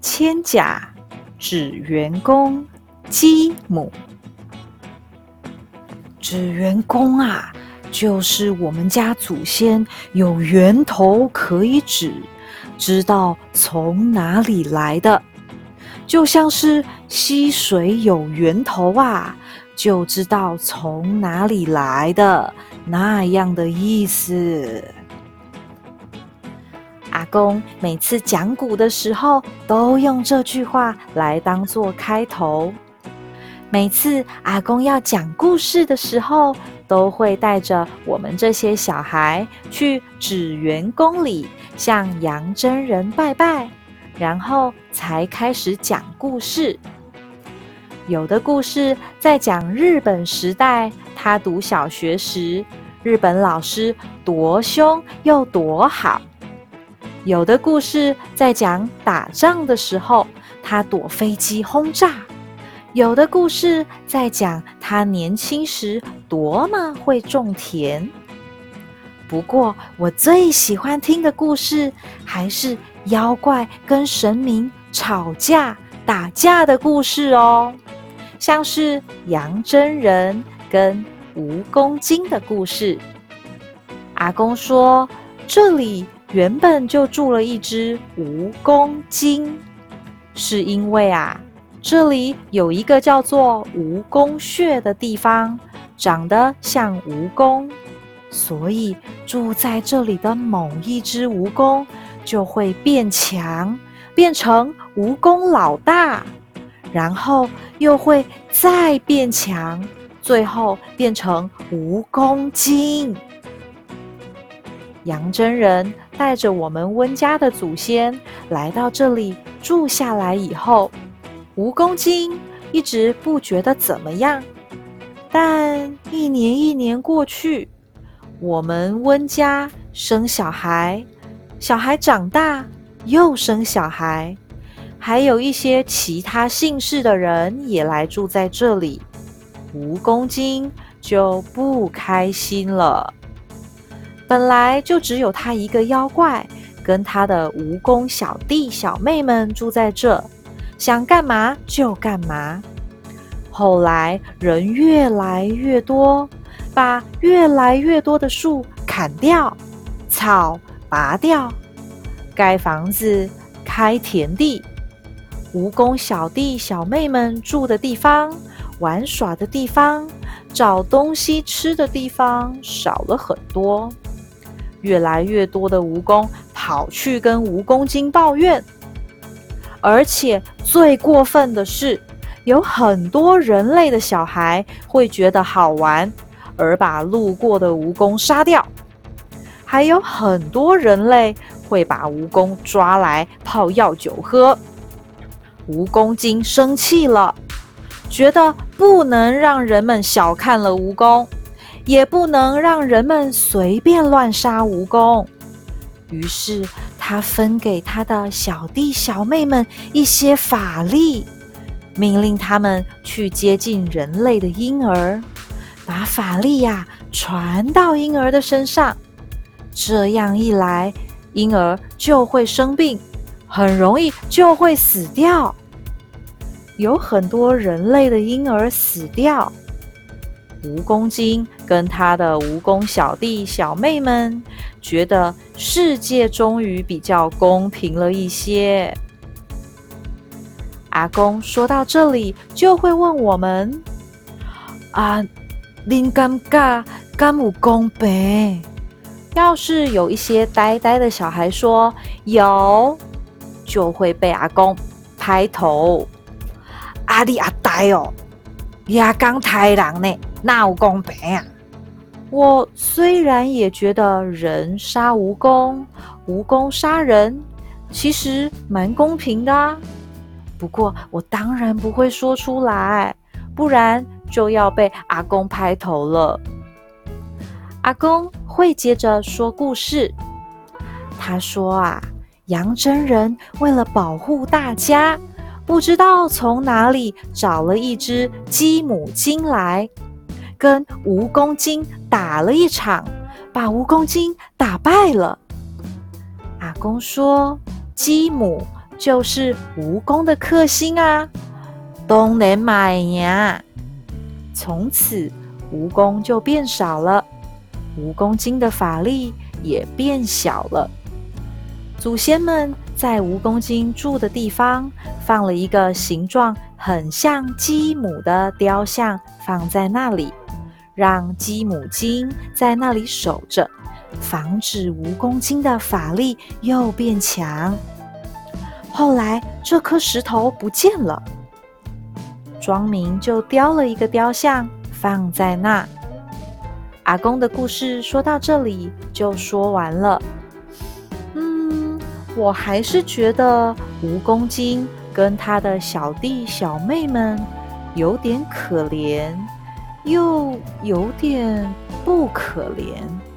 千甲指员工鸡母。指员工啊，就是我们家祖先有源头可以指，知道从哪里来的，就像是溪水有源头啊，就知道从哪里来的那样的意思。公每次讲古的时候，都用这句话来当做开头。每次阿公要讲故事的时候，都会带着我们这些小孩去纸园宫里向杨真人拜拜，然后才开始讲故事。有的故事在讲日本时代，他读小学时，日本老师多凶又多好。有的故事在讲打仗的时候，他躲飞机轰炸；有的故事在讲他年轻时多么会种田。不过，我最喜欢听的故事还是妖怪跟神明吵架打架的故事哦，像是杨真人跟蜈蚣精的故事。阿公说：“这里。”原本就住了一只蜈蚣精，是因为啊，这里有一个叫做蜈蚣穴的地方，长得像蜈蚣，所以住在这里的某一只蜈蚣就会变强，变成蜈蚣老大，然后又会再变强，最后变成蜈蚣精。杨真人。带着我们温家的祖先来到这里住下来以后，蜈蚣精一直不觉得怎么样。但一年一年过去，我们温家生小孩，小孩长大又生小孩，还有一些其他姓氏的人也来住在这里，蜈蚣精就不开心了。本来就只有他一个妖怪，跟他的蜈蚣小弟小妹们住在这，想干嘛就干嘛。后来人越来越多，把越来越多的树砍掉，草拔掉，盖房子、开田地，蜈蚣小弟小妹们住的地方、玩耍的地方、找东西吃的地方少了很多。越来越多的蜈蚣跑去跟蜈蚣精抱怨，而且最过分的是，有很多人类的小孩会觉得好玩，而把路过的蜈蚣杀掉；还有很多人类会把蜈蚣抓来泡药酒喝。蜈蚣精生气了，觉得不能让人们小看了蜈蚣。也不能让人们随便乱杀蜈蚣，于是他分给他的小弟小妹们一些法力，命令他们去接近人类的婴儿，把法力呀传到婴儿的身上。这样一来，婴儿就会生病，很容易就会死掉。有很多人类的婴儿死掉。蜈蚣精跟他的蜈蚣小弟小妹们觉得世界终于比较公平了一些。阿公说到这里，就会问我们：“啊，您尴尬，干不公平？”要是有一些呆呆的小孩说有，就会被阿公拍头：“阿你阿呆哦，你阿刚太郎呢？”那有公平啊！我虽然也觉得人杀蜈蚣，蜈蚣杀人，其实蛮公平的。不过我当然不会说出来，不然就要被阿公拍头了。阿公会接着说故事。他说啊，杨真人为了保护大家，不知道从哪里找了一只鸡母精来。跟蜈蚣精打了一场，把蜈蚣精打败了。阿公说，鸡母就是蜈蚣的克星啊，东南买呀。从此，蜈蚣就变少了，蜈蚣精的法力也变小了。祖先们在蜈蚣精住的地方放了一个形状很像鸡母的雕像，放在那里，让鸡母精在那里守着，防止蜈蚣精的法力又变强。后来，这颗石头不见了。庄民就雕了一个雕像放在那。阿公的故事说到这里就说完了。嗯，我还是觉得蜈蚣精跟他的小弟小妹们有点可怜，又有点不可怜。